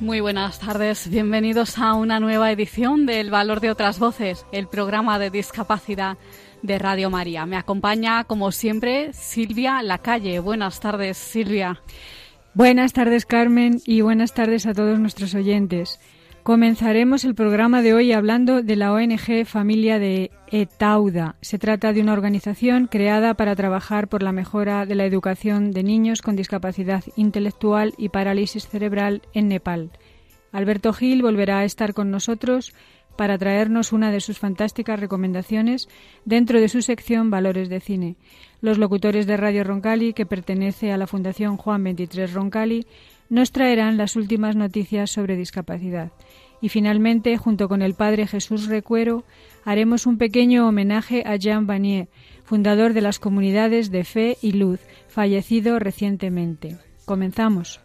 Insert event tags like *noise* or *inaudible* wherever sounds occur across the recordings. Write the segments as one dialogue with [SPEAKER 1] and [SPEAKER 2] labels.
[SPEAKER 1] Muy buenas tardes, bienvenidos a una nueva edición del Valor de otras Voces, el programa de discapacidad de Radio María. Me acompaña, como siempre, Silvia Lacalle. Buenas tardes, Silvia.
[SPEAKER 2] Buenas tardes, Carmen, y buenas tardes a todos nuestros oyentes. Comenzaremos el programa de hoy hablando de la ONG Familia de Etauda. Se trata de una organización creada para trabajar por la mejora de la educación de niños con discapacidad intelectual y parálisis cerebral en Nepal. Alberto Gil volverá a estar con nosotros para traernos una de sus fantásticas recomendaciones dentro de su sección Valores de Cine. Los locutores de Radio Roncali, que pertenece a la Fundación Juan 23 Roncali, nos traerán las últimas noticias sobre discapacidad. Y finalmente, junto con el padre Jesús Recuero, haremos un pequeño homenaje a Jean Vanier, fundador de las comunidades de Fe y Luz, fallecido recientemente. Comenzamos.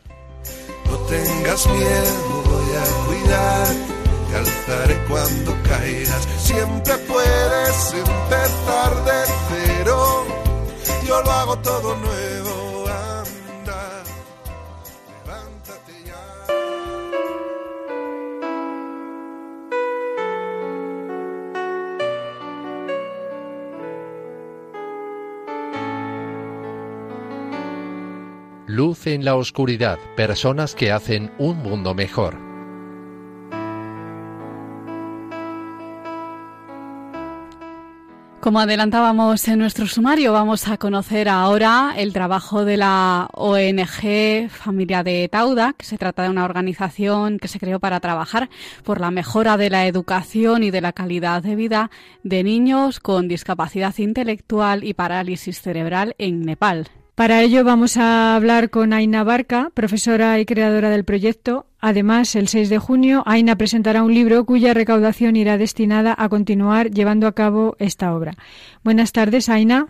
[SPEAKER 3] No tengas miedo, voy a cuidar alzaré cuando caigas. Siempre puedes empezar de cero. Yo lo hago todo nuevo. Anda, levántate ya.
[SPEAKER 4] Luz en la oscuridad, personas que hacen un mundo mejor.
[SPEAKER 1] Como adelantábamos en nuestro sumario, vamos a conocer ahora el trabajo de la ONG Familia de Tauda, que se trata de una organización que se creó para trabajar por la mejora de la educación y de la calidad de vida de niños con discapacidad intelectual y parálisis cerebral en Nepal.
[SPEAKER 2] Para ello vamos a hablar con Aina Barca, profesora y creadora del proyecto. Además, el 6 de junio, Aina presentará un libro cuya recaudación irá destinada a continuar llevando a cabo esta obra. Buenas tardes, Aina.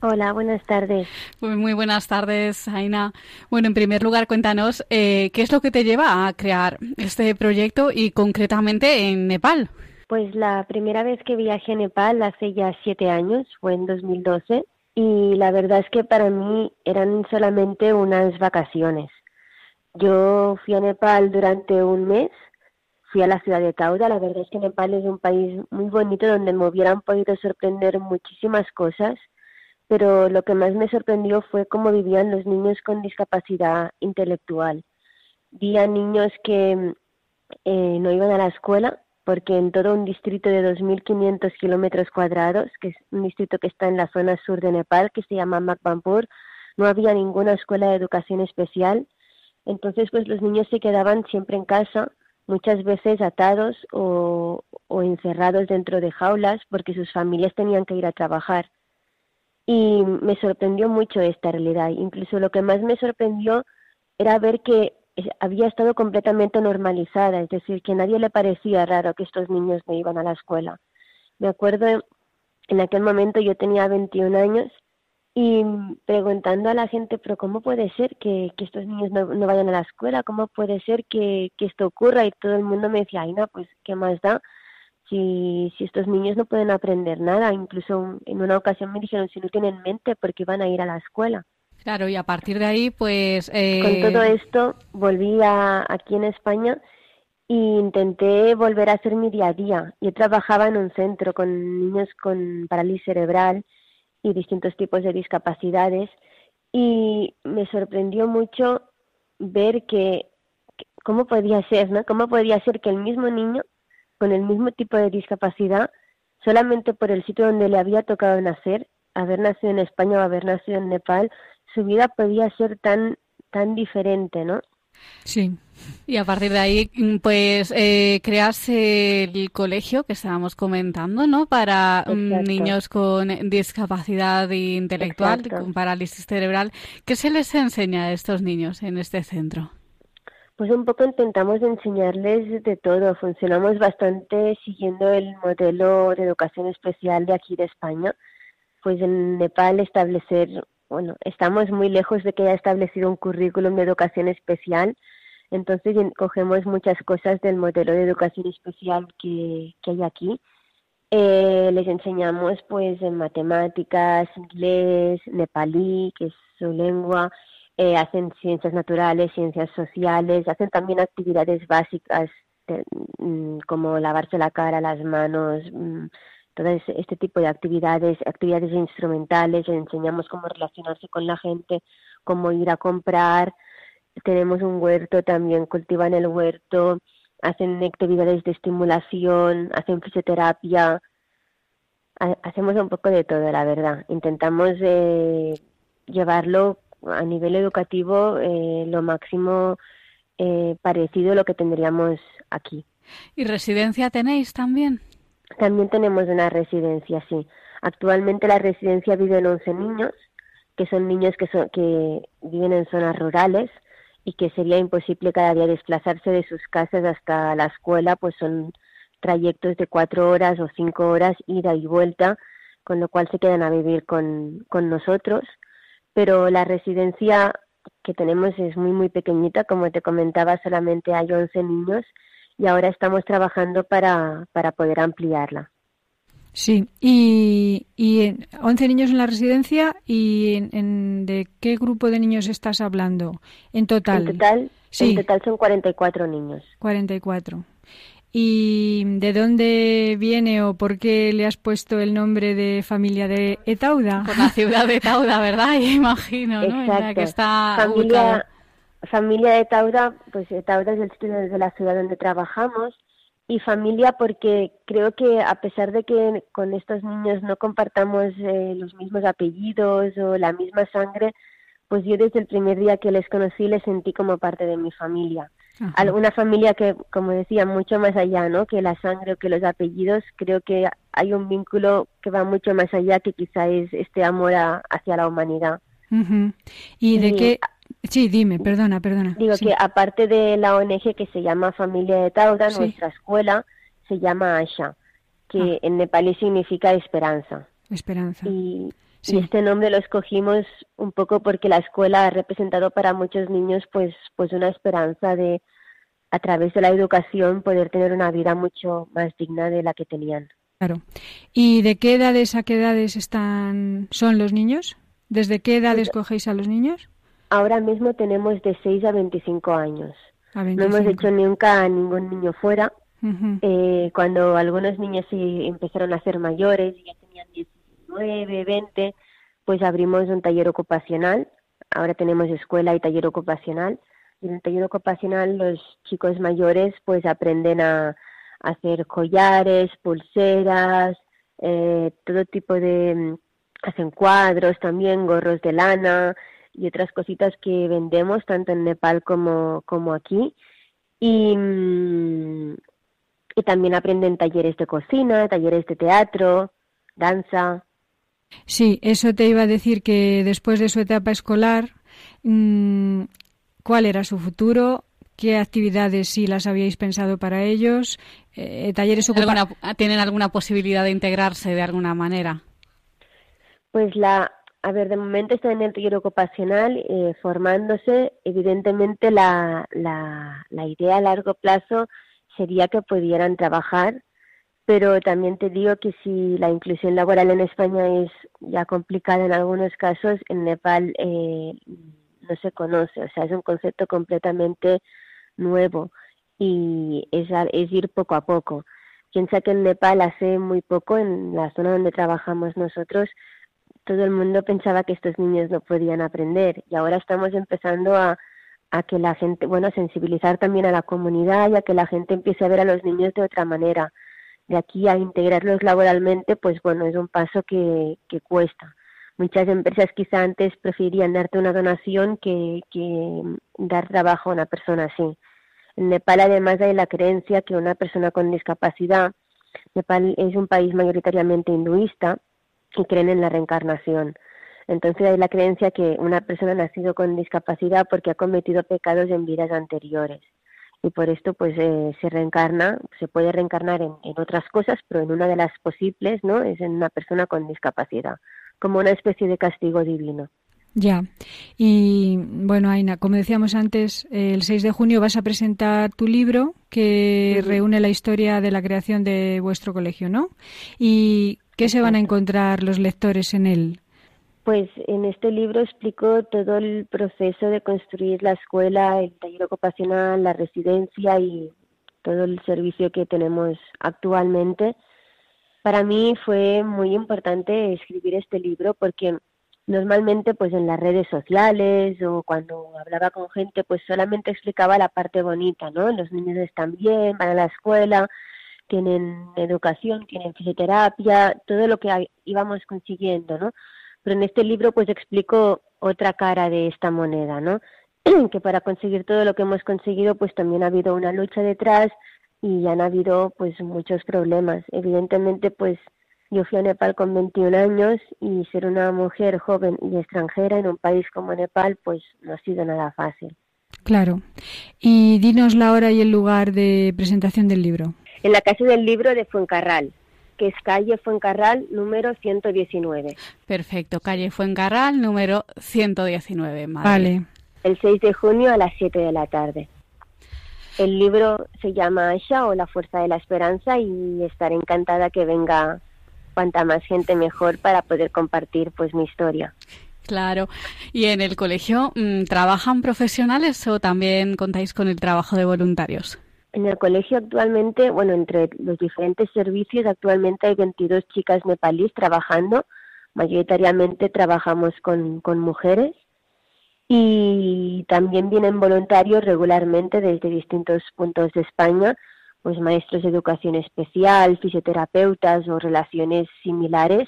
[SPEAKER 5] Hola, buenas tardes.
[SPEAKER 1] Muy, muy buenas tardes, Aina. Bueno, en primer lugar, cuéntanos eh, qué es lo que te lleva a crear este proyecto y concretamente en Nepal.
[SPEAKER 5] Pues la primera vez que viajé a Nepal hace ya siete años, fue en 2012 y la verdad es que para mí eran solamente unas vacaciones. Yo fui a Nepal durante un mes, fui a la ciudad de Tauda, la verdad es que Nepal es un país muy bonito donde me hubieran podido sorprender muchísimas cosas, pero lo que más me sorprendió fue cómo vivían los niños con discapacidad intelectual. Vi a niños que eh, no iban a la escuela, porque en todo un distrito de 2.500 kilómetros cuadrados, que es un distrito que está en la zona sur de Nepal, que se llama Makbampur, no había ninguna escuela de educación especial. Entonces, pues los niños se quedaban siempre en casa, muchas veces atados o, o encerrados dentro de jaulas, porque sus familias tenían que ir a trabajar. Y me sorprendió mucho esta realidad. Incluso lo que más me sorprendió era ver que había estado completamente normalizada, es decir, que a nadie le parecía raro que estos niños no iban a la escuela. Me acuerdo, en aquel momento yo tenía 21 años y preguntando a la gente, pero ¿cómo puede ser que, estos niños no, no, vayan a la escuela? ¿Cómo puede ser que, esto ocurra? Y todo el mundo me decía, ay, no, pues, ¿qué más da? Si, si estos niños no pueden aprender nada, incluso en una ocasión me dijeron si no tienen mente porque van a ir a la escuela.
[SPEAKER 1] Claro, y a partir de ahí, pues... Eh...
[SPEAKER 5] Con todo esto, volví a, aquí en España e intenté volver a hacer mi día a día. Yo trabajaba en un centro con niños con parálisis cerebral y distintos tipos de discapacidades y me sorprendió mucho ver que, cómo podía ser, ¿no? Cómo podía ser que el mismo niño con el mismo tipo de discapacidad, solamente por el sitio donde le había tocado nacer, haber nacido en España o haber nacido en Nepal, su vida podía ser tan tan diferente, ¿no?
[SPEAKER 1] Sí. Y a partir de ahí, pues, eh, creas el colegio que estábamos comentando, ¿no? Para Exacto. niños con discapacidad intelectual, Exacto. con parálisis cerebral. ¿Qué se les enseña a estos niños en este centro?
[SPEAKER 5] Pues un poco intentamos enseñarles de todo. Funcionamos bastante siguiendo el modelo de educación especial de aquí de España. Pues en Nepal establecer, bueno, estamos muy lejos de que haya establecido un currículum de educación especial. Entonces cogemos muchas cosas del modelo de educación especial que, que hay aquí. Eh, les enseñamos pues en matemáticas, inglés, nepalí, que es su lengua, eh, hacen ciencias naturales, ciencias sociales, hacen también actividades básicas mm, como lavarse la cara, las manos, todo este tipo de actividades, actividades instrumentales, les enseñamos cómo relacionarse con la gente, cómo ir a comprar, tenemos un huerto también, cultivan el huerto, hacen actividades de estimulación, hacen fisioterapia, hacemos un poco de todo, la verdad. Intentamos eh, llevarlo a nivel educativo eh, lo máximo eh, parecido a lo que tendríamos aquí.
[SPEAKER 1] ¿Y residencia tenéis también?
[SPEAKER 5] También tenemos una residencia, sí. Actualmente la residencia vive en 11 niños, que son niños que, son, que viven en zonas rurales y que sería imposible cada día desplazarse de sus casas hasta la escuela, pues son trayectos de cuatro horas o cinco horas ida y vuelta, con lo cual se quedan a vivir con, con nosotros pero la residencia que tenemos es muy, muy pequeñita, como te comentaba, solamente hay 11 niños y ahora estamos trabajando para, para poder ampliarla.
[SPEAKER 2] Sí, y, y 11 niños en la residencia y en, de qué grupo de niños estás hablando en total.
[SPEAKER 5] En total, sí. en total son 44 niños.
[SPEAKER 2] 44. ¿Y de dónde viene o por qué le has puesto el nombre de familia de Etauda?
[SPEAKER 1] Por la ciudad de Etauda, ¿verdad? *laughs* Imagino, ¿no?
[SPEAKER 5] En la que está familia, familia de Etauda, pues Etauda es el sitio de la ciudad donde trabajamos y familia porque creo que a pesar de que con estos niños no compartamos eh, los mismos apellidos o la misma sangre, pues yo desde el primer día que les conocí les sentí como parte de mi familia una familia que, como decía, mucho más allá, ¿no? Que la sangre o que los apellidos, creo que hay un vínculo que va mucho más allá que quizá es este amor hacia la humanidad.
[SPEAKER 2] ¿Y de qué? Sí, dime, perdona, perdona.
[SPEAKER 5] Digo que aparte de la ONG que se llama Familia de Tauda, nuestra escuela se llama Asha, que ah. en nepalí significa esperanza.
[SPEAKER 2] Esperanza.
[SPEAKER 5] Y, y este nombre lo escogimos un poco porque la escuela ha representado para muchos niños pues, pues una esperanza de a través de la educación poder tener una vida mucho más digna de la que tenían.
[SPEAKER 2] Claro. ¿Y de qué edades a qué edades están son los niños? ¿Desde qué edades pues, cogéis a los niños?
[SPEAKER 5] Ahora mismo tenemos de 6 a 25 años. No hemos hecho nunca a ningún niño fuera. eh, cuando algunos niños empezaron a ser mayores, ya tenían 19, 20, pues abrimos un taller ocupacional. Ahora tenemos escuela y taller ocupacional. Y en el taller ocupacional los chicos mayores pues aprenden a, hacer collares, pulseras, eh, todo tipo de... Mm, hacen cuadros también, gorros de lana y otras cositas que vendemos tanto en Nepal como, como aquí. Y, mm, y también aprenden talleres de cocina, talleres de teatro, danza.
[SPEAKER 2] Sí, eso te iba a decir que después de su etapa escolar, mm, ¿cuál era su futuro? ¿Qué actividades sí las habíais pensado para ellos? Eh, ¿Talleres
[SPEAKER 1] ¿Tienen alguna posibilidad de integrarse de alguna manera?
[SPEAKER 5] Pues la, a ver, de momento están en el taller ocupacional eh, formándose. Evidentemente la, la, la idea a largo plazo sería que pudieran trabajar pero también te digo que si la inclusión laboral en España es ya complicada en algunos casos, en Nepal eh, no se conoce, o sea, es un concepto completamente nuevo y es, es ir poco a poco. Piensa que en Nepal hace muy poco, en la zona donde trabajamos nosotros, todo el mundo pensaba que estos niños no podían aprender y ahora estamos empezando a, que la gente, bueno, sensibilizar también a la comunidad y a que la gente empiece a ver a los niños de otra manera de aquí a integrarlos laboralmente, pues bueno, es un paso que, que cuesta. Muchas empresas quizá antes preferirían darte una donación que, que dar trabajo a una persona así. En Nepal además hay la creencia que una persona con discapacidad, Nepal es un país mayoritariamente hinduista y creen en la reencarnación. Entonces hay la creencia que una persona ha nacido con discapacidad porque ha cometido pecados en vidas anteriores y por esto pues eh, se reencarna, se puede reencarnar en, en, otras cosas, pero en una de las posibles, ¿no? Es en una persona con discapacidad, como una especie de castigo divino.
[SPEAKER 2] Ya. Y bueno, Aina, como decíamos antes, el 6 de junio vas a presentar tu libro que reúne la historia de la creación de vuestro colegio, ¿no? ¿Y qué se van a encontrar los lectores en él?
[SPEAKER 5] Pues en este libro explico todo el proceso de construir la escuela, el taller ocupacional, la residencia y todo el servicio que tenemos actualmente. Para mí fue muy importante escribir este libro porque normalmente pues en las redes sociales o cuando hablaba con gente pues solamente explicaba la parte bonita, ¿no? Los niños están bien, van a la escuela, tienen educación, tienen fisioterapia, todo lo que íbamos consiguiendo, ¿no? Pero en este libro pues explico otra cara de esta moneda, ¿no? *clears throat* que para conseguir todo lo que hemos conseguido pues también ha habido una lucha detrás y han habido pues muchos problemas. Evidentemente pues yo fui a Nepal con 21 años y ser una mujer joven y extranjera en un país como Nepal, pues no ha sido nada fácil.
[SPEAKER 2] Claro. Y dinos la hora y el lugar de presentación del libro.
[SPEAKER 5] En la Casa del Libro de Fuencarral, que es calle Fuencarral número 119.
[SPEAKER 1] Perfecto, calle Fuencarral número 119.
[SPEAKER 2] Vale.
[SPEAKER 5] El 6 de junio a las 7 de la tarde. El libro se llama Asha o La Fuerza de la Esperanza y estaré encantada que venga cuanta más gente mejor para poder compartir pues mi historia.
[SPEAKER 1] Claro. ¿Y en el colegio mm, trabajan profesionales o también contáis con el trabajo de voluntarios?
[SPEAKER 5] En el colegio actualmente, bueno, entre los diferentes servicios, actualmente hay 22 chicas nepalíes trabajando. Mayoritariamente trabajamos con, mujeres y también vienen voluntarios regularmente desde distintos puntos de España pues maestros de educación especial, fisioterapeutas o relaciones similares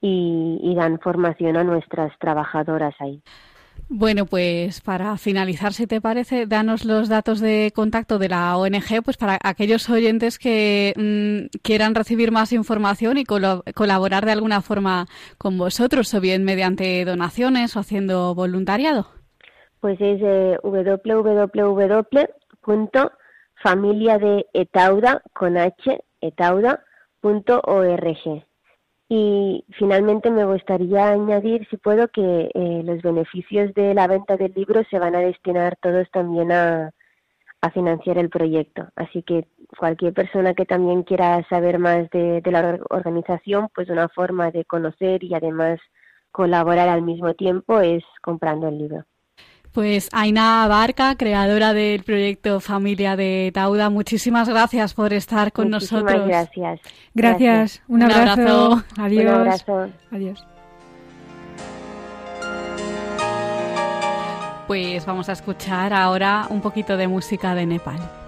[SPEAKER 5] y, dan formación a nuestras trabajadoras ahí.
[SPEAKER 1] Bueno, pues para finalizar, si te parece, danos los datos de contacto de la ONG, pues para aquellos oyentes que mm, quieran recibir más información y colaborar de alguna forma con vosotros, o bien mediante donaciones o haciendo voluntariado.
[SPEAKER 5] Pues es eh, www familia de Etauda con H, etauda.org. Y finalmente me gustaría añadir, si puedo, que eh, los beneficios de la venta del libro se van a destinar todos también a, a financiar el proyecto. Así que cualquier persona que también quiera saber más de, de la organización, pues una forma de conocer y además colaborar al mismo tiempo es comprando el libro.
[SPEAKER 1] Pues Aina Barca, creadora del proyecto Familia de Tauda, muchísimas gracias por estar con nosotros.
[SPEAKER 5] Gracias.
[SPEAKER 2] Gracias. Un, abrazo. Adiós. Un abrazo. Adiós.
[SPEAKER 1] Pues vamos a escuchar ahora un poquito de música de Nepal.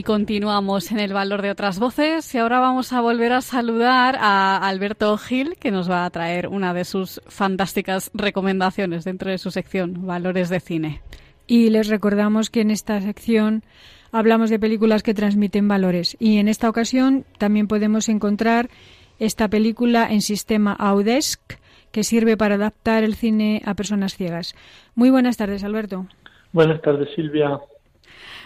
[SPEAKER 1] Y continuamos en el valor de otras voces y ahora vamos a volver a saludar a Alberto Gil, que nos va a traer una de sus fantásticas recomendaciones dentro de su sección Valores de Cine.
[SPEAKER 2] Y les recordamos que en esta sección hablamos de películas que transmiten valores y en esta ocasión también podemos encontrar esta película en sistema Audesc que sirve para adaptar el cine a personas ciegas. Muy buenas tardes, Alberto.
[SPEAKER 6] Buenas tardes, Silvia.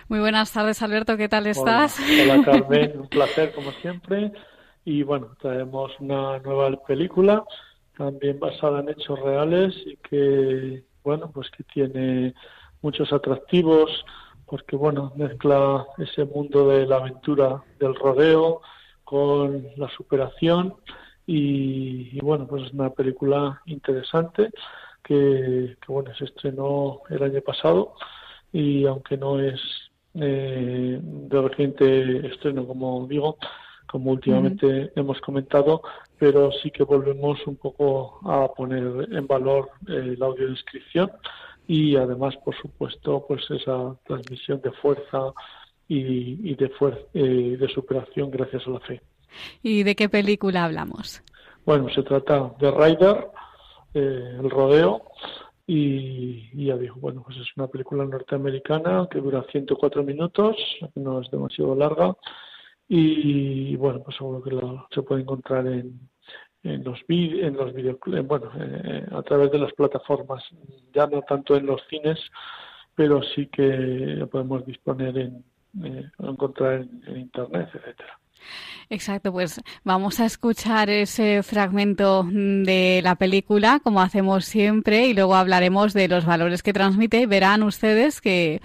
[SPEAKER 1] Muy buenas tardes, Alberto. ¿Qué tal estás?
[SPEAKER 6] Hola, *laughs* Carmen. Un placer, como siempre. Y bueno, traemos una nueva película, también basada en hechos reales y que, bueno, pues que tiene muchos atractivos, porque, bueno, mezcla ese mundo de la aventura del rodeo con la superación. Y, bueno, pues es una película interesante que, que, bueno, se estrenó el año pasado y aunque no es eh, de reciente estreno, como digo, como últimamente hemos comentado, pero sí que volvemos un poco a poner en valor eh, la audiodescripción y además, por supuesto, pues esa transmisión de fuerza y, de, fuerza, eh, de superación gracias a la fe.
[SPEAKER 1] ¿Y de qué película hablamos?
[SPEAKER 6] Bueno, se trata de Rider, eh, el rodeo, y, ya dijo, bueno, pues es una película norteamericana que dura 104 minutos, no es demasiado larga, y bueno, pues seguro que se puede encontrar en, en los en los videoclubs, bueno, eh, a través de las plataformas, ya no tanto en los cines, pero sí que podemos disponer en, eh, encontrar en, en internet, etcétera.
[SPEAKER 1] Exacto, pues vamos a escuchar ese fragmento de la película, como hacemos siempre, y luego hablaremos de los valores que transmite. Verán ustedes que,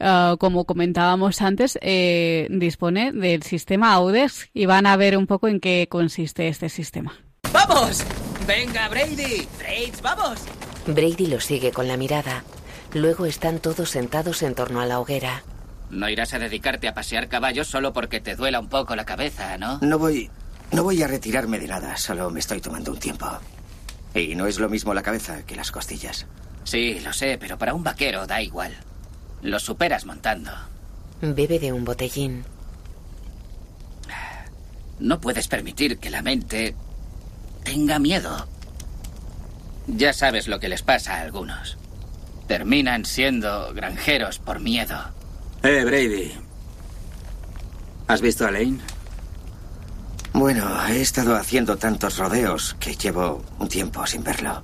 [SPEAKER 1] uh, como comentábamos antes, eh, dispone del sistema AUDES y van a ver un poco en qué consiste este sistema.
[SPEAKER 7] ¡Vamos! ¡Venga, Brady! ¡Fritz, vamos!
[SPEAKER 8] Brady lo sigue con la mirada. Luego están todos sentados en torno a la hoguera.
[SPEAKER 7] No irás a dedicarte a pasear caballos solo porque te duela un poco la cabeza, ¿no?
[SPEAKER 9] No voy. No voy a retirarme de nada, solo me estoy tomando un tiempo. Y no es lo mismo la cabeza que las costillas.
[SPEAKER 7] Sí, lo sé, pero para un vaquero da igual. Lo superas montando.
[SPEAKER 8] Bebe de un botellín.
[SPEAKER 7] No puedes permitir que la mente tenga miedo. Ya sabes lo que les pasa a algunos. Terminan siendo granjeros por miedo.
[SPEAKER 10] Eh, Brady. ¿Has visto a Lane?
[SPEAKER 9] Bueno, he estado haciendo tantos rodeos que llevo un tiempo sin verlo.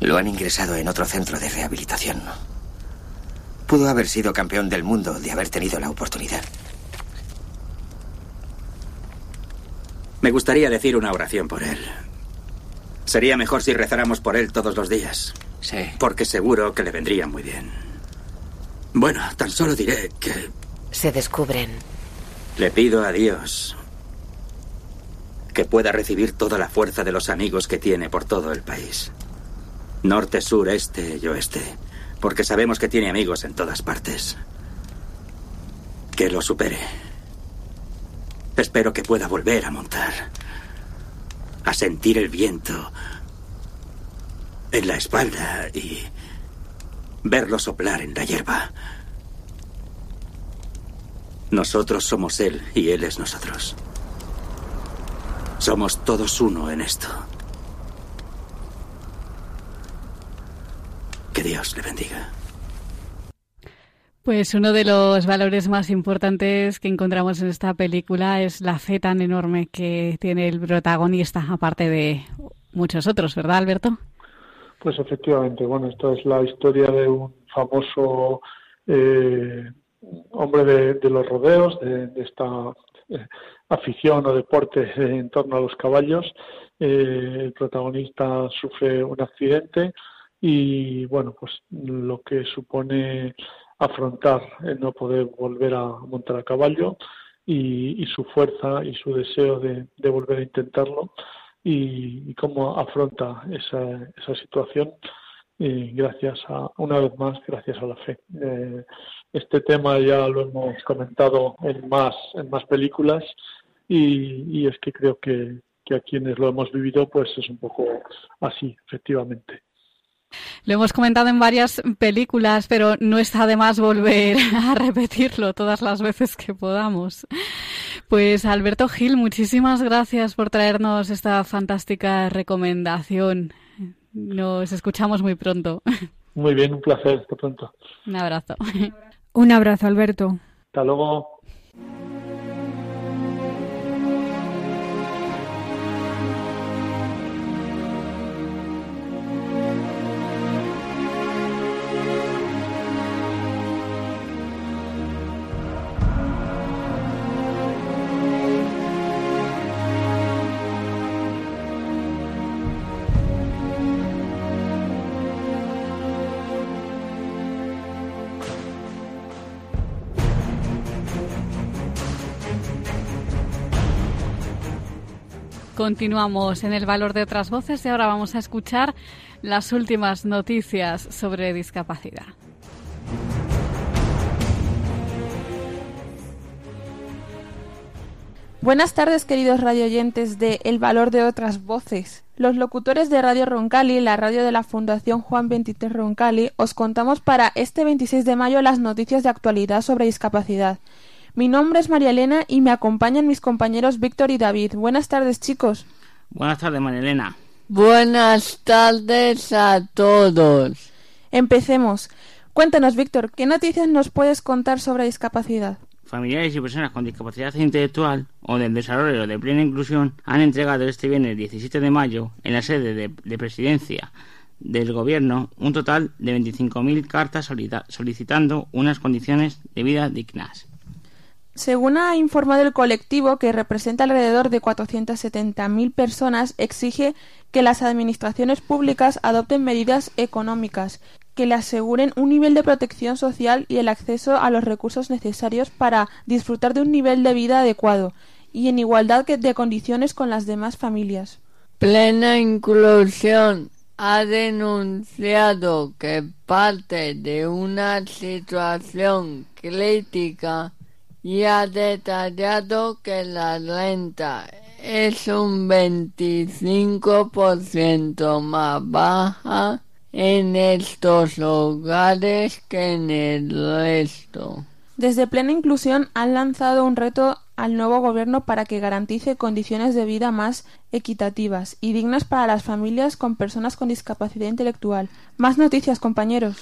[SPEAKER 9] Lo han ingresado en otro centro de rehabilitación. Pudo haber sido campeón del mundo de haber tenido la oportunidad.
[SPEAKER 10] Me gustaría decir una oración por él. Sería mejor si rezáramos por él todos los días.
[SPEAKER 7] Sí.
[SPEAKER 10] Porque seguro que le vendría muy bien. Bueno, tan solo diré que...
[SPEAKER 8] Se descubren.
[SPEAKER 10] Le pido a Dios que pueda recibir toda la fuerza de los amigos que tiene por todo el país. Norte, sur, este y oeste. Porque sabemos que tiene amigos en todas partes. Que lo supere. Espero que pueda volver a montar. A sentir el viento en la espalda y verlo soplar en la hierba Nosotros somos Él y Él es nosotros. Somos todos uno en esto. Que Dios le bendiga.
[SPEAKER 1] Pues uno de los valores más importantes que encontramos en esta película es la fe tan enorme que tiene el protagonista, aparte de muchos otros, ¿verdad, Alberto?
[SPEAKER 6] Pues efectivamente, bueno, esta es la historia de un famoso eh, hombre de, los rodeos, de, esta eh, afición o deporte *laughs* en torno a los caballos. Eh, el protagonista sufre un accidente y, bueno, pues lo que supone afrontar el no poder volver a montar a caballo y, su fuerza y su deseo de, volver a intentarlo y, cómo afronta esa, esa situación y gracias a, una vez más, gracias a la fe. Eh, este tema ya lo hemos comentado en más, en más películas y, es que creo que, que a quienes lo hemos vivido pues es un poco así, efectivamente.
[SPEAKER 1] Lo hemos comentado en varias películas, pero no está de más volver *laughs* a repetirlo todas las veces que podamos. Pues Alberto Gil, muchísimas gracias por traernos esta fantástica recomendación. Nos escuchamos muy pronto.
[SPEAKER 6] Muy bien, un placer. Hasta pronto.
[SPEAKER 1] Un abrazo.
[SPEAKER 2] Un abrazo, Alberto.
[SPEAKER 6] Hasta luego.
[SPEAKER 1] Continuamos en el valor de otras voces y ahora vamos a escuchar las últimas noticias sobre discapacidad.
[SPEAKER 11] Buenas tardes, queridos radioyentes de El Valor de otras Voces. Los locutores de Radio Roncali, la radio de la Fundación Juan 23 Roncali, os contamos para este 26 de mayo las noticias de actualidad sobre discapacidad. Mi nombre es María Elena y me acompañan mis compañeros Víctor y David. Buenas tardes, chicos.
[SPEAKER 12] Buenas tardes, María Elena.
[SPEAKER 13] Buenas tardes a todos.
[SPEAKER 11] Empecemos. Cuéntanos, Víctor, ¿qué noticias nos puedes contar sobre discapacidad?
[SPEAKER 12] Familiares y personas con discapacidad intelectual o del desarrollo de plena inclusión han entregado este viernes 17 de mayo en la sede de, de presidencia del Gobierno un total de 25.000 cartas solicitando unas condiciones de vida dignas.
[SPEAKER 11] Según ha informado el colectivo, que representa alrededor de 470.000 personas, exige que las administraciones públicas adopten medidas económicas que le aseguren un nivel de protección social y el acceso a los recursos necesarios para disfrutar de un nivel de vida adecuado y en igualdad de condiciones con las demás familias.
[SPEAKER 13] Plena Inclusión ha denunciado que parte de una situación crítica y ha detallado que la renta es un 25% más baja en estos hogares que en el resto.
[SPEAKER 11] Desde Plena Inclusión han lanzado un reto al nuevo gobierno para que garantice condiciones de vida más equitativas y dignas para las familias con personas con discapacidad intelectual. Más noticias, compañeros.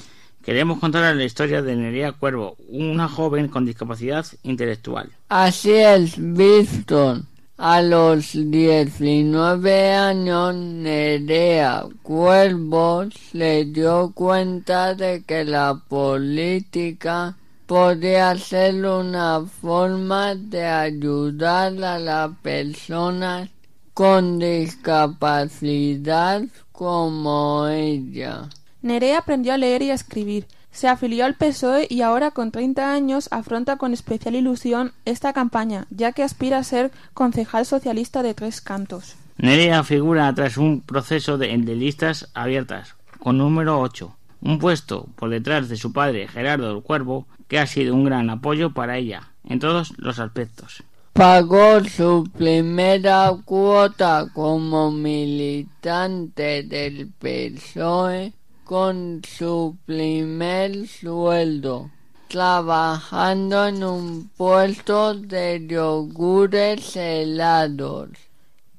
[SPEAKER 12] Queremos contar la historia de Nerea Cuervo, una joven con discapacidad intelectual.
[SPEAKER 13] Así es, Víctor. A los 19 años, Nerea Cuervo se dio cuenta de que la política podía ser una forma de ayudar a las personas con discapacidad como ella.
[SPEAKER 11] Nerea aprendió a leer y a escribir. Se afilió al PSOE y ahora con 30 años afronta con especial ilusión esta campaña, ya que aspira a ser concejal socialista de Tres Cantos.
[SPEAKER 12] Nerea figura tras un proceso de, listas abiertas, con número 8, un puesto por detrás de su padre Gerardo el Cuervo, que ha sido un gran apoyo para ella, en todos los aspectos.
[SPEAKER 13] Pagó su primera cuota como militante del PSOE con su primer sueldo. trabajando en un puesto de yogures helados.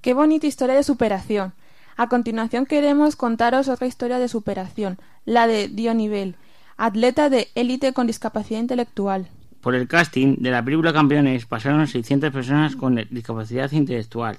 [SPEAKER 11] Qué bonita historia de superación. A continuación queremos contaros otra historia de superación, la de Dionivel, atleta de élite con discapacidad intelectual.
[SPEAKER 12] Por el casting de la película Campeones pasaron 600 personas con discapacidad intelectual,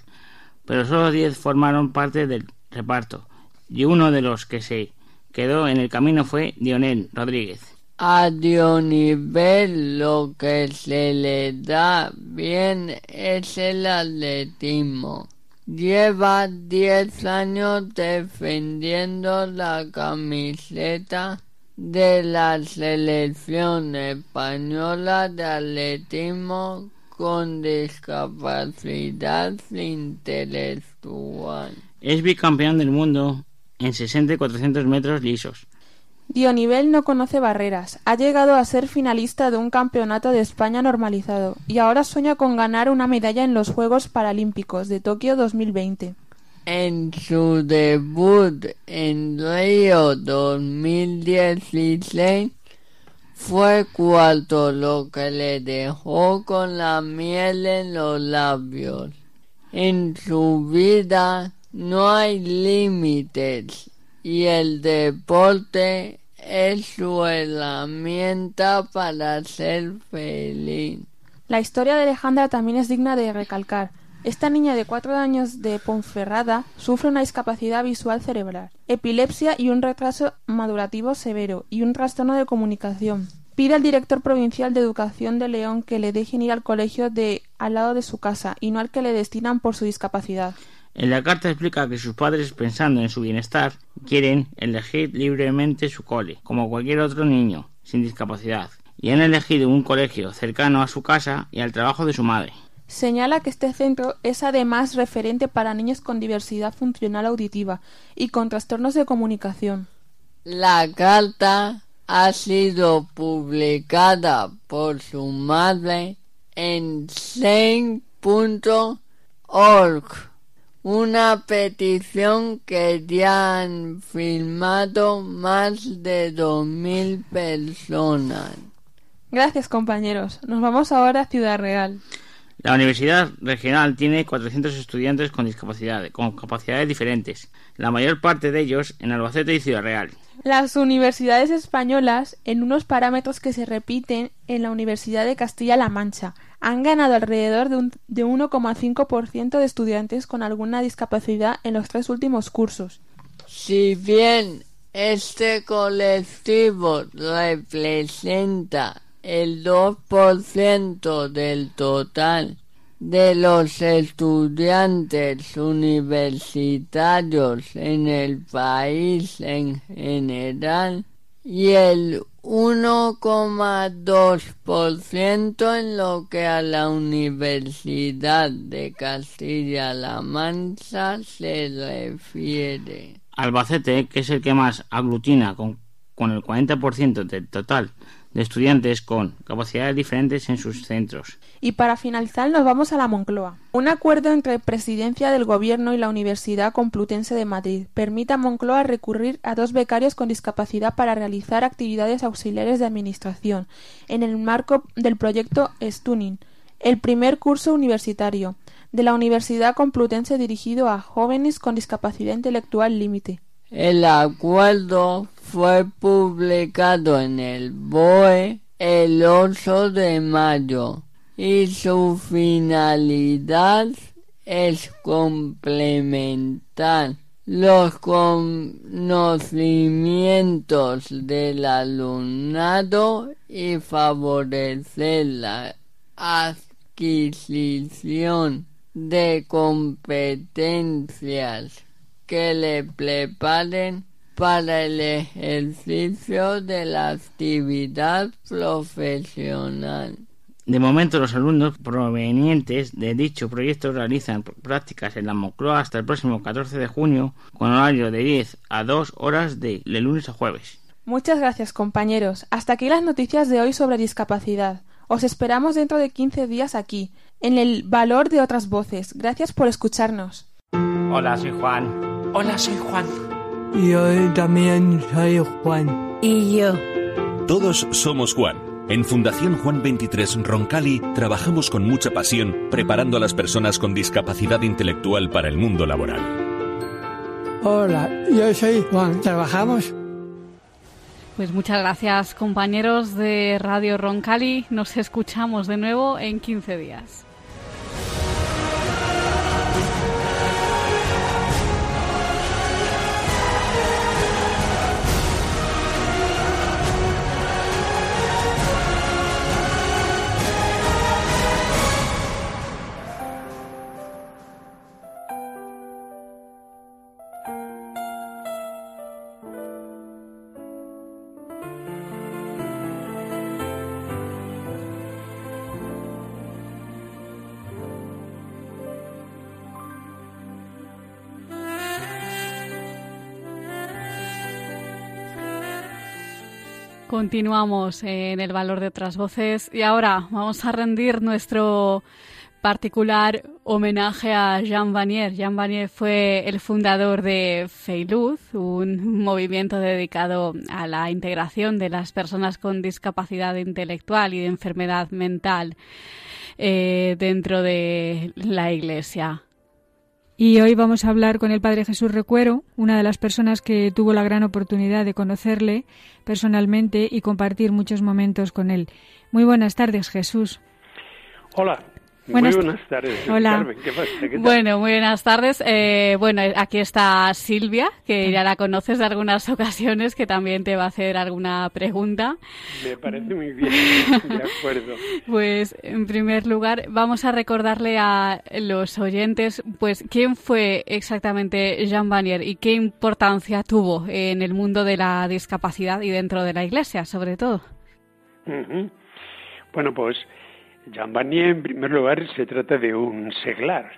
[SPEAKER 12] pero solo 10 formaron parte del reparto, y uno de los que se quedó en el camino fue Dionel Rodríguez.
[SPEAKER 13] A Dionivel lo que se le da bien es el atletismo. Lleva 10 años defendiendo la camiseta de la selección española de atletismo con discapacidad intelectual.
[SPEAKER 12] Es bicampeón del mundo en 60 y 400 metros lisos.
[SPEAKER 11] Dionivel no conoce barreras. Ha llegado a ser finalista de un campeonato de España normalizado y ahora sueña con ganar una medalla en los Juegos Paralímpicos de Tokio 2020.
[SPEAKER 13] En su debut en Río 2016 fue cuarto, lo que le dejó con la miel en los labios. En su vida no hay límites y el deporte es su herramienta para ser feliz.
[SPEAKER 11] La historia de Alejandra también es digna de recalcar. Esta niña de cuatro años de Ponferrada sufre una discapacidad visual cerebral, epilepsia y un retraso madurativo severo y un trastorno de comunicación. Pide al director provincial de educación de León que le dejen ir al colegio de al lado de su casa y no al que le destinan por su discapacidad.
[SPEAKER 12] En la carta explica que sus padres, pensando en su bienestar, quieren elegir libremente su cole, como cualquier otro niño sin discapacidad, y han elegido un colegio cercano a su casa y al trabajo de su madre.
[SPEAKER 11] Señala que este centro es además referente para niños con diversidad funcional auditiva y con trastornos de comunicación.
[SPEAKER 13] La carta ha sido publicada por su madre en Sein.org una petición que ya han firmado más de dos mil personas.
[SPEAKER 11] Gracias compañeros. Nos vamos ahora a Ciudad Real.
[SPEAKER 12] La Universidad Regional tiene 400 estudiantes con discapacidad, con capacidades diferentes, la mayor parte de ellos en Albacete y Ciudad Real.
[SPEAKER 11] Las universidades españolas, en unos parámetros que se repiten en la Universidad de Castilla-La Mancha, han ganado alrededor de, un, de 1,5% de estudiantes con alguna discapacidad en los tres últimos cursos.
[SPEAKER 13] Si bien este colectivo representa el 2% del total de los estudiantes universitarios en el país en general y el 1,2% en lo que a la Universidad de Castilla-La Mancha se refiere.
[SPEAKER 12] Albacete, que es el que más aglutina con, con el 40% del total de estudiantes con capacidades diferentes en sus centros.
[SPEAKER 11] Y para finalizar nos vamos a la Moncloa. Un acuerdo entre Presidencia del Gobierno y la Universidad Complutense de Madrid permite a Moncloa recurrir a dos becarios con discapacidad para realizar actividades auxiliares de administración en el marco del proyecto Stuning, el primer curso universitario de la Universidad Complutense dirigido a jóvenes con discapacidad intelectual límite.
[SPEAKER 13] El acuerdo fue publicado en el BOE el 8 de mayo y su finalidad es complementar los conocimientos del alumnado y favorecer la adquisición de competencias que le preparen para el ejercicio de la actividad profesional.
[SPEAKER 12] De momento, los alumnos provenientes de dicho proyecto realizan prácticas en la Moncloa hasta el próximo 14 de junio, con horario de 10 a 2 horas de, de lunes a jueves.
[SPEAKER 11] Muchas gracias, compañeros. Hasta aquí las noticias de hoy sobre discapacidad. Os esperamos dentro de 15 días aquí, en el Valor de otras Voces. Gracias por escucharnos.
[SPEAKER 12] Hola, soy Juan.
[SPEAKER 14] Hola, soy Juan.
[SPEAKER 15] Yo también soy Juan.
[SPEAKER 16] Y yo.
[SPEAKER 17] Todos somos Juan.
[SPEAKER 14] En Fundación Juan 23 Roncali trabajamos con mucha pasión preparando a las personas con discapacidad intelectual para el mundo laboral.
[SPEAKER 15] Hola, yo soy Juan. ¿Trabajamos?
[SPEAKER 1] Pues muchas gracias compañeros de Radio Roncali. Nos escuchamos de nuevo en 15 días. Continuamos en el valor de otras voces y ahora vamos a rendir nuestro particular homenaje a Jean Vanier. Jean Vanier fue el fundador de Feiluz, un movimiento dedicado a la integración de las personas con discapacidad intelectual y de enfermedad mental eh, dentro de la Iglesia.
[SPEAKER 2] Y hoy vamos a hablar con el Padre Jesús Recuero, una de las personas que tuvo la gran oportunidad de conocerle personalmente y compartir muchos momentos con él. Muy buenas tardes, Jesús.
[SPEAKER 16] Hola, muy buenas tardes.
[SPEAKER 1] Hola. Bueno, muy buenas tardes. Eh, bueno, aquí está Silvia, que ya la conoces de algunas ocasiones, que también te va a hacer alguna pregunta.
[SPEAKER 16] Me parece muy bien, *laughs* de acuerdo.
[SPEAKER 1] pues, en primer lugar, vamos a recordarle a los oyentes, pues, quién fue exactamente Jean Vanier y qué importancia tuvo en el mundo de la discapacidad y dentro de la Iglesia, sobre todo.
[SPEAKER 16] Bueno, pues Jean Vanier, en primer lugar, se trata de un seglar.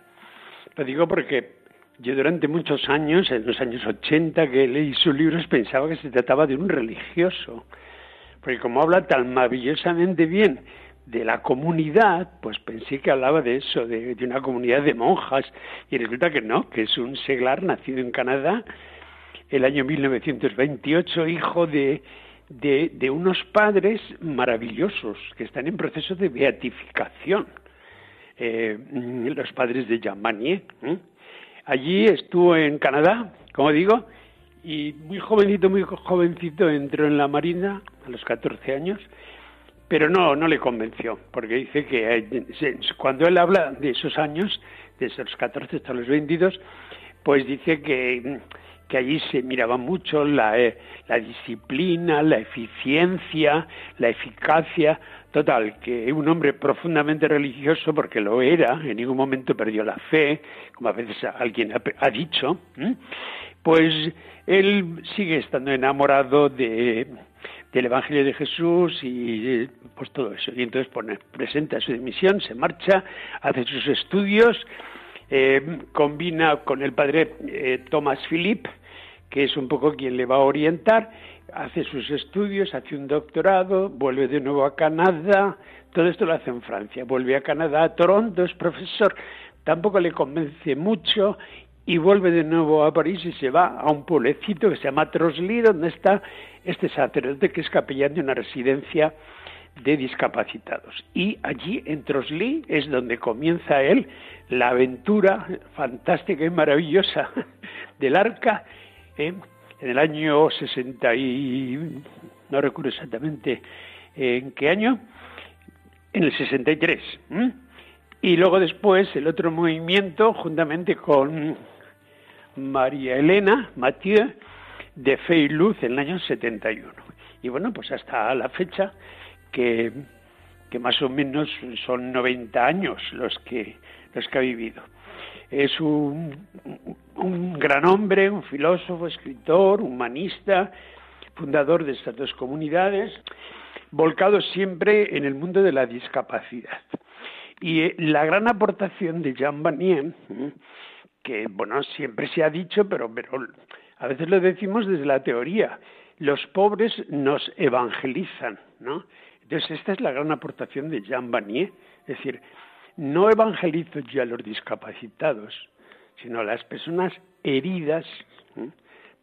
[SPEAKER 16] Lo digo porque yo durante muchos años, en los años 80 que leí sus libros, pensaba que se trataba de un religioso. Porque como habla tan maravillosamente bien de la comunidad, pues pensé que hablaba de eso, de, una comunidad de monjas, y resulta que no, que es un seglar nacido en Canadá el año 1928, hijo de de, de, unos padres maravillosos que están en proceso de beatificación, eh, los padres de Jean Vanier. Allí estuvo en Canadá, como digo, y muy jovencito, muy jovencito entró en la Marina a los 14 años, pero no, no le convenció, porque dice que eh, cuando él habla de esos años, desde los 14 hasta los 22, pues dice que que allí se miraba mucho la, eh, la disciplina, la eficiencia, la eficacia, total, que un hombre profundamente religioso, porque lo era, en ningún momento perdió la fe, como a veces alguien ha, dicho, pues él sigue estando enamorado de, del Evangelio de Jesús y pues todo eso. Y entonces pone, presenta su dimisión, se marcha, hace sus estudios, eh, combina con el padre eh, Thomas Philippe, que es un poco quien le va a orientar, hace sus estudios, hace un doctorado, vuelve de nuevo a Canadá, todo esto lo hace en Francia, vuelve a Canadá, a Toronto, es profesor, tampoco le convence mucho y vuelve de nuevo a París y se va a un pueblecito que se llama Trosly, donde está este sacerdote que es capellán de una residencia de discapacitados. Y allí en Trosly es donde comienza él la aventura fantástica y maravillosa *laughs* del arca ¿eh? en el año 60 y no recuerdo exactamente en qué año, en el 63. Y luego después el otro movimiento, juntamente con María Elena Mathieu, de Fe y Luz en el año 71. Y bueno, pues hasta la fecha que, que más o menos son 90 años los que, los que ha vivido. Es un, un gran hombre, un filósofo, escritor, humanista, fundador de estas dos comunidades, volcado siempre en el mundo de la discapacidad. Y eh, la gran aportación de Jean Vanier, que bueno, siempre se ha dicho, pero, pero a veces lo decimos desde la teoría, los pobres nos evangelizan, ¿no? Entonces esta es la gran aportación de Jean Vanier, es decir, no evangelizo yo a los discapacitados, sino a las personas heridas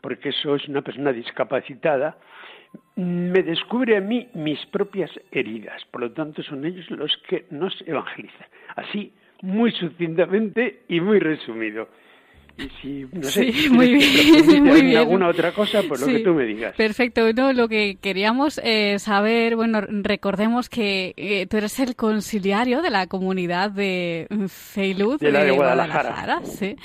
[SPEAKER 16] porque eso es una persona discapacitada, me descubre a mí mis propias heridas. Por lo tanto, son ellos los que nos evangelizan. Así, muy sucintamente y muy resumido. Y si, no sé,
[SPEAKER 1] sí, muy bien, *laughs* muy bien.
[SPEAKER 16] alguna otra cosa, por lo que tú me digas.
[SPEAKER 1] Perfecto. No, lo que queríamos eh, saber, bueno, recordemos que eh, tú eres el conciliario de la comunidad de Feiluz
[SPEAKER 16] de, la de Guadalajara.
[SPEAKER 1] Guadalajara sí.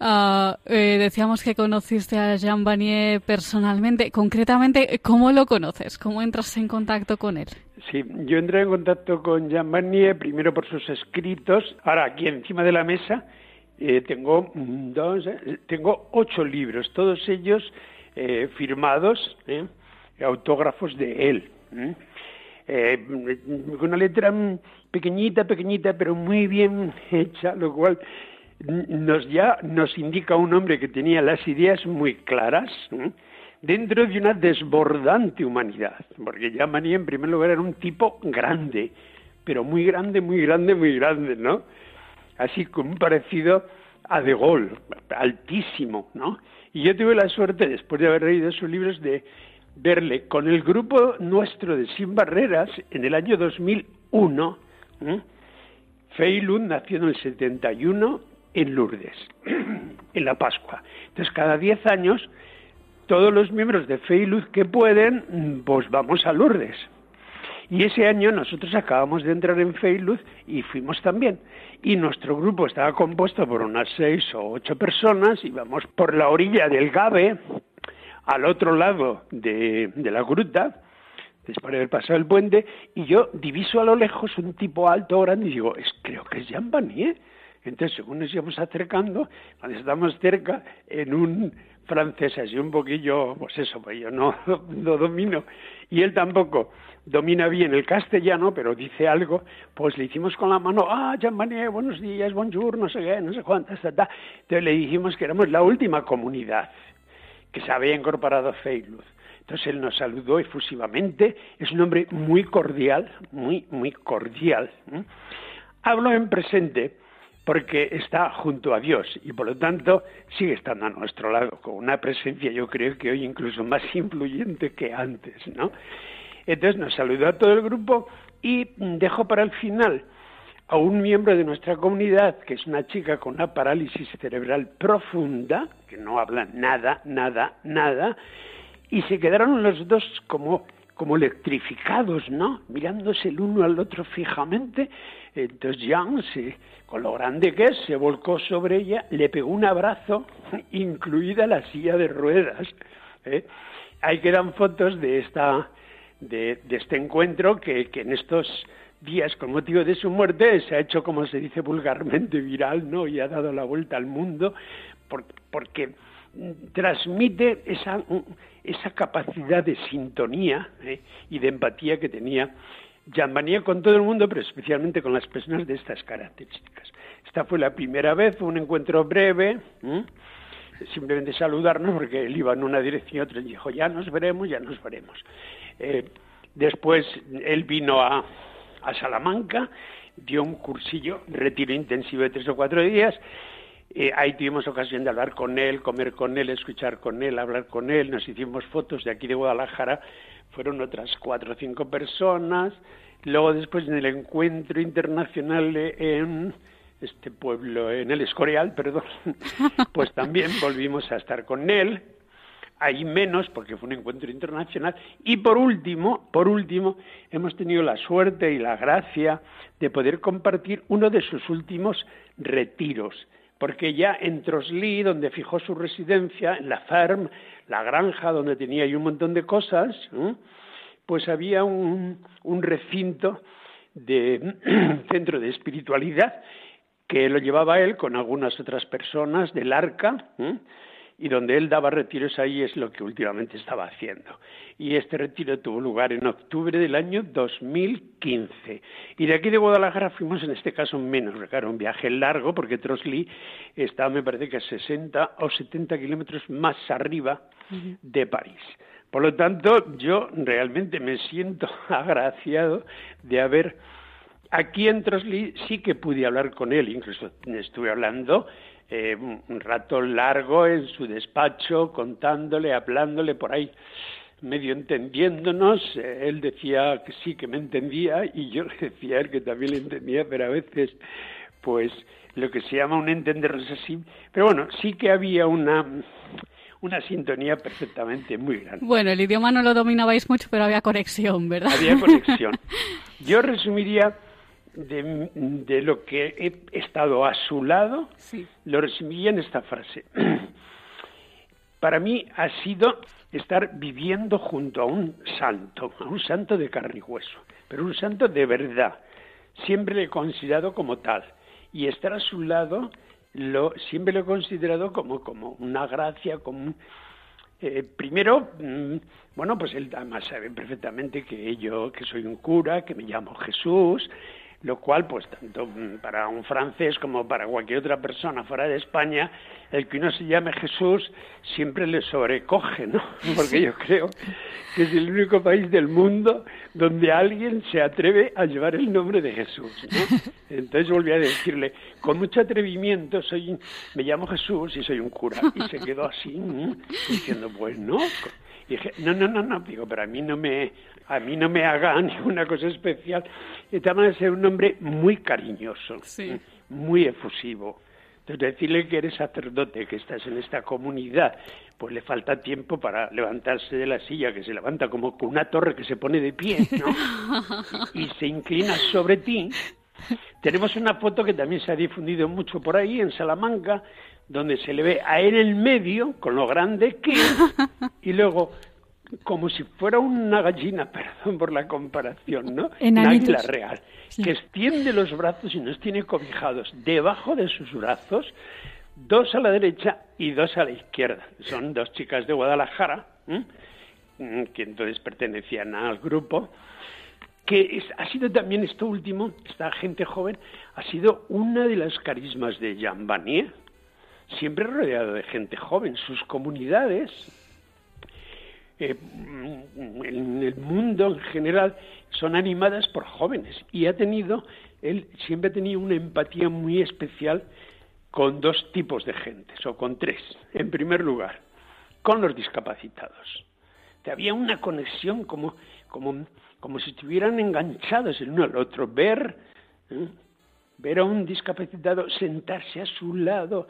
[SPEAKER 1] Uh, eh, decíamos que conociste a Jean Vanier personalmente. Concretamente, ¿cómo lo conoces? ¿Cómo entras en contacto con él?
[SPEAKER 16] Sí, yo entré en contacto con Jean Vanier primero por sus escritos. Ahora, aquí encima de la mesa eh, tengo dos, eh, tengo ocho libros, todos ellos eh, firmados, eh, autógrafos de él. con una letra pequeñita, pequeñita, pero muy bien *laughs* hecha, lo cual nos ya nos indica un hombre que tenía las ideas muy claras dentro de una desbordante humanidad, porque ya María en primer lugar era un tipo grande, pero muy grande, muy grande, muy grande, ¿no? Así como un parecido a De Gaulle, altísimo, ¿no? Y yo tuve la suerte, después de haber leído sus libros, de verle con el grupo nuestro de Sin Barreras en el año 2001. ¿eh? Nació en el 71 en Lourdes, *clears throat* en la Pascua. Entonces, cada 10 años, todos los miembros de Feiluz que pueden, pues vamos a Lourdes. Y ese año nosotros acabamos de entrar en Feiluz y fuimos también. Y nuestro grupo estaba compuesto por unas seis o ocho personas, íbamos por la orilla del Gabe, al otro lado de, la gruta, después de haber pasado el puente, y yo diviso a lo lejos un tipo alto, grande, y digo, es, creo que es Jean Vanier. Entonces, según nos íbamos acercando, cuando estamos cerca, en un francés así un poquillo, pues eso, pues yo no *laughs* lo domino, y él tampoco domina bien el castellano, pero dice algo, pues le hicimos con la mano, ah, Jean Mané, buenos días, bonjour, no sé qué, no sé cuántas, ta, ta. Entonces le dijimos que éramos la última comunidad que se había incorporado a Feiluz. Entonces él nos saludó efusivamente, es un hombre muy cordial, muy, muy cordial. Hablo en presente porque está junto a Dios y por lo tanto sigue estando a nuestro lado, con una presencia yo creo que hoy incluso más *laughs* influyente que antes, ¿no? Entonces nos saludó a todo el grupo y dejó para el final a un miembro de nuestra comunidad, que es una chica con una parálisis cerebral profunda, que no habla nada, nada, nada, y se quedaron los dos como, como electrificados, ¿no? Mirándose el uno al otro fijamente. Entonces Jan, con lo grande que es, se volcó sobre ella, le pegó un abrazo, *laughs* incluida la silla de ruedas. ¿eh? Ahí quedan fotos de esta de, este encuentro que, en estos días, con motivo de su muerte, se ha hecho, como se dice vulgarmente, viral, ¿no? Y ha dado la vuelta al mundo, porque, transmite esa, esa capacidad de sintonía ¿eh? y de empatía que tenía Jean con todo el mundo, pero especialmente con las personas de estas características. Esta fue la primera vez, un encuentro breve, simplemente saludarnos, porque él iba en una dirección y otra y dijo, ya nos veremos, ya nos veremos. Eh, después él vino a, Salamanca, dio un cursillo, retiro intensivo de tres o cuatro días. Eh, ahí tuvimos ocasión de hablar con él, comer con él, escuchar con él, hablar con él. Nos hicimos fotos de aquí de Guadalajara. Fueron otras cuatro o cinco personas. Luego después en el encuentro internacional en este pueblo, en el Escorial, perdón, *laughs* pues también volvimos a estar con él ahí menos porque fue un encuentro internacional. Y por último, por último, hemos tenido la suerte y la gracia de poder compartir uno de sus últimos retiros, porque ya en Trosly, donde fijó su residencia, en la farm, la granja donde tenía ahí un montón de cosas, pues había un, un recinto de *clears throat* centro de espiritualidad que lo llevaba él con algunas otras personas del arca, y donde él daba retiros ahí es lo que últimamente estaba haciendo. Y este retiro tuvo lugar en octubre del año 2015. Y de aquí de Guadalajara fuimos en este caso menos, claro, un viaje largo porque Trosly está, me parece que a 60 o 70 kilómetros más arriba de París. Por lo tanto, yo realmente me siento *laughs* agraciado de haber aquí en Trosly sí que pude hablar con él, incluso estuve hablando eh, un rato largo en su despacho, contándole, hablándole por ahí, medio entendiéndonos. Eh, él decía que sí, que me entendía, y yo le decía a él que también le entendía, pero a veces, pues, lo que se llama un entendernos así. Pero bueno, sí que había una una sintonía perfectamente muy grande.
[SPEAKER 1] Bueno, el idioma no lo dominabais mucho, pero había conexión, ¿verdad?
[SPEAKER 16] Había conexión. *laughs* Yo resumiría de, lo que he estado a su lado, lo resumiría en esta frase. *clears throat* Para mí ha sido estar viviendo junto a un santo, a un santo de carne y hueso, pero un santo de verdad. Siempre le he considerado como tal. Y estar a su lado lo, siempre lo he considerado como, como una gracia, como eh, primero, mm, bueno, pues él además sabe perfectamente que yo, que soy un cura, que me llamo Jesús, lo cual, pues tanto para un francés como para cualquier otra persona fuera de España, el que uno se llame Jesús siempre le sobrecoge, ¿no? *laughs* Porque yo creo que es el único país del mundo donde alguien se atreve a llevar el nombre de Jesús, ¿no? *laughs* Entonces volví a decirle, con mucho atrevimiento, soy, me llamo Jesús y soy un cura. Y se quedó así, diciendo, pues no. Dije, no, no, no, no, digo, pero a mí no me, a mí no me haga *laughs* ninguna cosa especial. Y también ser un hombre muy cariñoso, muy efusivo. Entonces, decirle que eres sacerdote, que estás en esta comunidad, pues le falta tiempo para levantarse de la silla, que se levanta como con una torre que se pone de pie, ¿no? *laughs* y se inclina sobre ti. Tenemos una foto que también se ha difundido mucho por ahí, en Salamanca, donde se le ve a él en el medio, con lo grande que es, *laughs* y luego como si fuera una gallina, *laughs* perdón por la comparación, ¿no?
[SPEAKER 2] En
[SPEAKER 16] águila real, que extiende los brazos y nos tiene cobijados debajo de sus brazos, dos a la derecha y dos a la izquierda. Son dos chicas de Guadalajara, mm, que entonces pertenecían al grupo, que ha sido también esto último, esta gente joven, ha sido una de las carismas de Jean Vanier, siempre rodeado de gente joven, sus comunidades eh, en el mundo en general son animadas por jóvenes y ha tenido, él siempre ha tenido una empatía muy especial con dos tipos de gentes, o con tres. En primer lugar, con los discapacitados. había una conexión como, como, como si estuvieran enganchados el uno al otro. Ver, ¿eh? Ver a un discapacitado sentarse a su lado,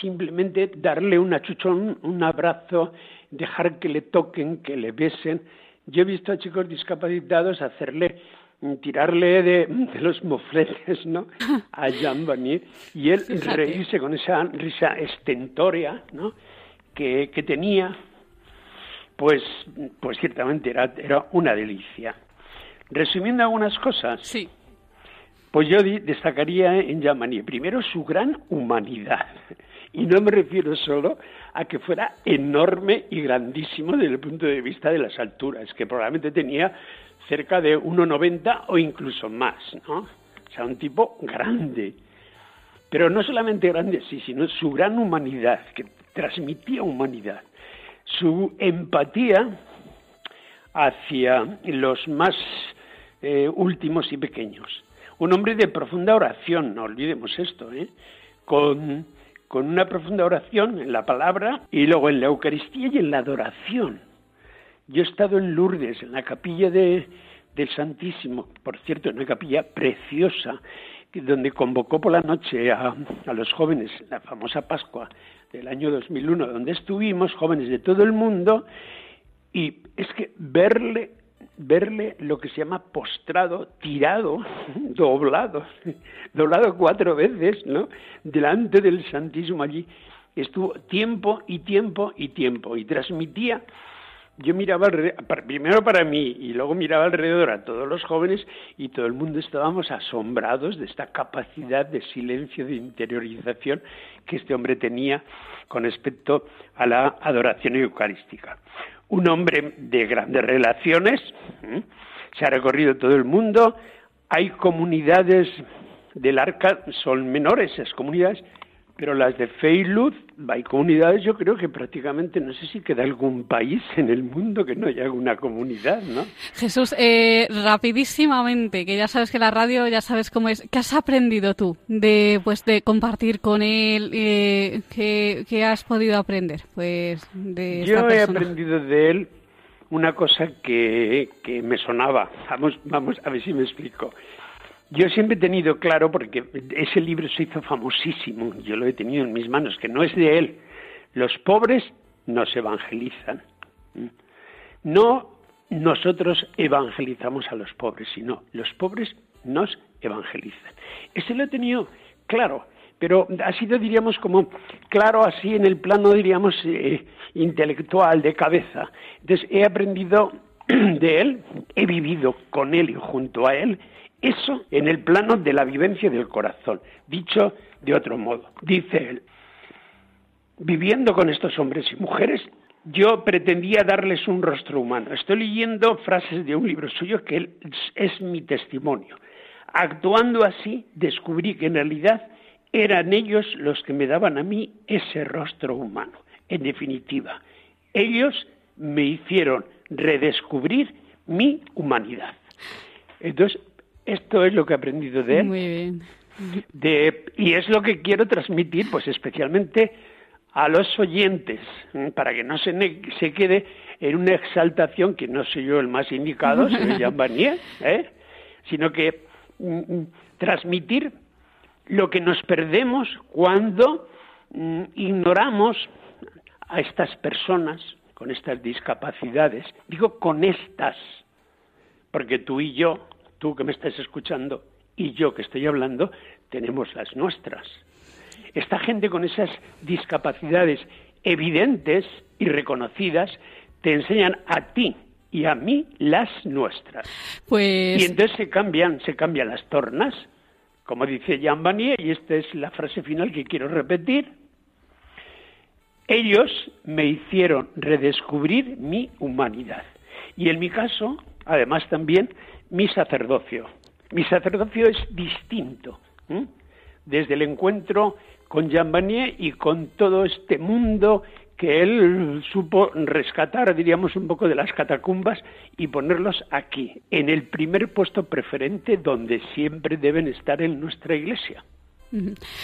[SPEAKER 16] simplemente darle un achuchón, un abrazo, dejar que le toquen, que le besen. Yo he visto a chicos discapacitados hacerle tirarle de, los mofletes ¿no? *laughs* a Jean Bonnier y él reírse con esa risa estentórea ¿no? que, que tenía, pues, pues ciertamente era, era una delicia. Resumiendo algunas cosas,
[SPEAKER 1] sí.
[SPEAKER 16] Pues yo destacaría en Bonnier primero su gran humanidad. Y no me refiero solo a que fuera enorme y grandísimo desde el punto de vista de las alturas, que probablemente tenía cerca de 1,90 o incluso más, ¿no? O sea, un tipo grande. Pero no solamente grande sí, sino su gran humanidad, que transmitía humanidad. Su empatía hacia los más eh, últimos y pequeños. Un hombre de profunda oración, no olvidemos esto, ¿eh? con con una profunda oración en la palabra y luego en la Eucaristía y en la adoración. Yo he estado en Lourdes, en la capilla de, del Santísimo, por cierto, una capilla preciosa, donde convocó por la noche a, a los jóvenes, la famosa Pascua del año 2001, donde estuvimos, jóvenes de todo el mundo, y es que verle verle lo que se llama postrado, tirado, *laughs* doblado, doblado cuatro veces, ¿no? Delante del Santísimo allí. Estuvo tiempo y tiempo y tiempo y transmitía yo miraba primero para mí y luego miraba alrededor a todos los jóvenes y todo el mundo estábamos asombrados de esta capacidad de silencio, de interiorización que este hombre tenía con respecto a la adoración eucarística un hombre de grandes relaciones, se ha recorrido todo el mundo, hay comunidades del arca, son menores esas comunidades, pero las de fe y luz, hay comunidades, yo creo que prácticamente, no sé si queda algún país en el mundo que no haya alguna comunidad, ¿no?
[SPEAKER 1] Jesús, eh, rapidísimamente, que ya sabes que la radio, ya sabes cómo es, ¿qué has aprendido tú de, pues, de compartir con él? Eh, ¿qué, has podido aprender? Pues, de
[SPEAKER 16] Yo he aprendido de él una cosa que, que me sonaba, vamos, vamos a ver si me explico. Yo siempre he tenido claro, porque ese libro se hizo famosísimo, yo lo he tenido en mis manos, que no es de él. Los pobres nos evangelizan. No nosotros evangelizamos a los pobres, sino los pobres nos evangelizan. Ese lo he tenido claro, pero ha sido, diríamos, como claro así en el plano, diríamos, eh, intelectual, de cabeza. Entonces he aprendido *clears throat* de él, he vivido con él y junto a él, eso en el plano de la vivencia del corazón. Dicho de otro modo, dice él, viviendo con estos hombres y mujeres, yo pretendía darles un rostro humano. Estoy leyendo frases de un libro suyo que es mi testimonio. Actuando así, descubrí que en realidad eran ellos los que me daban a mí ese rostro humano. En definitiva, ellos me hicieron redescubrir mi humanidad. Entonces, esto es lo que he aprendido de él.
[SPEAKER 1] Muy bien.
[SPEAKER 16] y es lo que quiero transmitir, pues especialmente a los oyentes, para que no se, se quede en una exaltación que no soy yo el más indicado, *laughs* soy Jean Barnier, ¿eh? sino que mm, mm, transmitir lo que nos perdemos cuando mm, ignoramos a estas personas con estas discapacidades. Digo con estas, porque tú y yo tú que me estás escuchando y yo que estoy hablando, tenemos las nuestras. Esta gente con esas discapacidades evidentes y reconocidas te enseñan a ti y a mí las nuestras.
[SPEAKER 1] Pues...
[SPEAKER 16] Y entonces se cambian, se cambian las tornas, como dice Jean Vanier, y esta es la frase final que quiero repetir. Ellos me hicieron redescubrir mi humanidad. Y en mi caso, además también, mi sacerdocio. Mi sacerdocio es distinto. Desde el encuentro con Jean Vanier y con todo este mundo que él supo rescatar, diríamos, un poco de las catacumbas y ponerlos aquí, en el primer puesto preferente donde siempre deben estar en nuestra iglesia.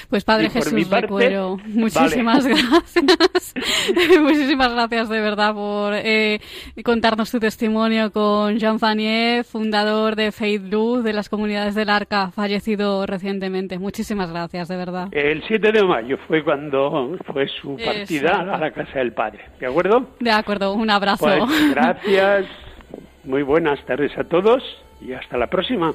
[SPEAKER 1] Pues Padre Jesús Recuero, muchísimas *laughs* gracias. *laughs* muchísimas gracias de verdad por eh, contarnos tu testimonio con Jean Fanier, fundador de Faith Luz de las comunidades del Arca, fallecido recientemente. Muchísimas gracias, de verdad.
[SPEAKER 16] El 7 de mayo fue cuando fue su partida a la casa del Padre. ¿De acuerdo?
[SPEAKER 1] De acuerdo, un abrazo.
[SPEAKER 16] Pues, *laughs* gracias, muy buenas tardes a todos y hasta la próxima.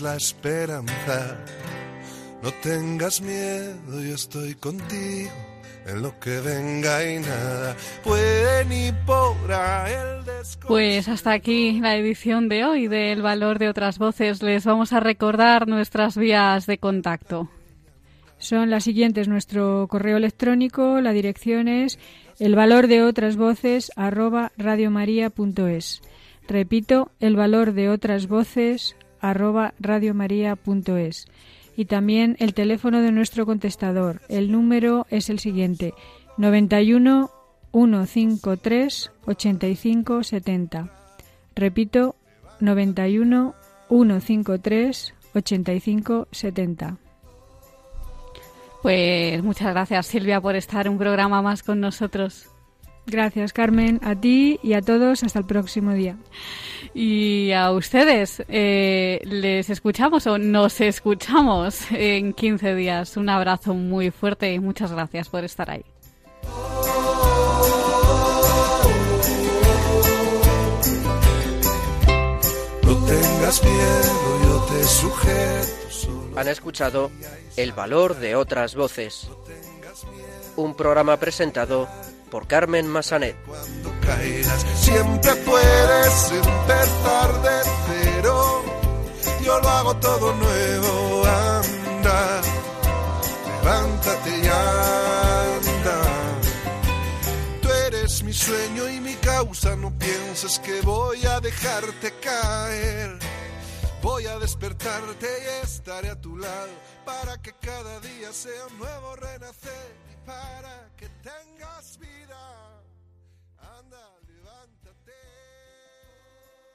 [SPEAKER 3] La esperanza. No tengas miedo, yo estoy contigo en lo que venga y nada puede ni podrá el
[SPEAKER 1] Pues hasta aquí la edición de hoy del Valor de otras voces. Les vamos a recordar nuestras vías de contacto.
[SPEAKER 2] Son las siguientes. Nuestro correo electrónico, la dirección es el valor de otras voces arroba radiomaria.es. Repito, el valor de otras voces arroba radiomaria.es y también el teléfono de nuestro contestador. El número es el siguiente 91 153 85 70. Repito 91 153 85 70.
[SPEAKER 1] Pues muchas gracias Silvia por estar un programa más con nosotros.
[SPEAKER 2] Gracias, Carmen, a ti y a todos. Hasta el próximo día.
[SPEAKER 1] Y a ustedes, eh, les escuchamos o nos escuchamos en 15 días. Un abrazo muy fuerte y muchas gracias por estar ahí.
[SPEAKER 3] No tengas miedo, yo te sujeto.
[SPEAKER 18] Han escuchado El valor de otras voces. Un programa presentado por Carmen Massanet.
[SPEAKER 3] Caigas, siempre puedes empezar de cero. Yo lo hago todo nuevo, anda. Levántate y anda. Tú eres mi sueño y mi causa, no pienses que voy a dejarte caer. Voy a despertarte y estaré a tu lado para que cada día sea un nuevo renacer y para que tengas vida.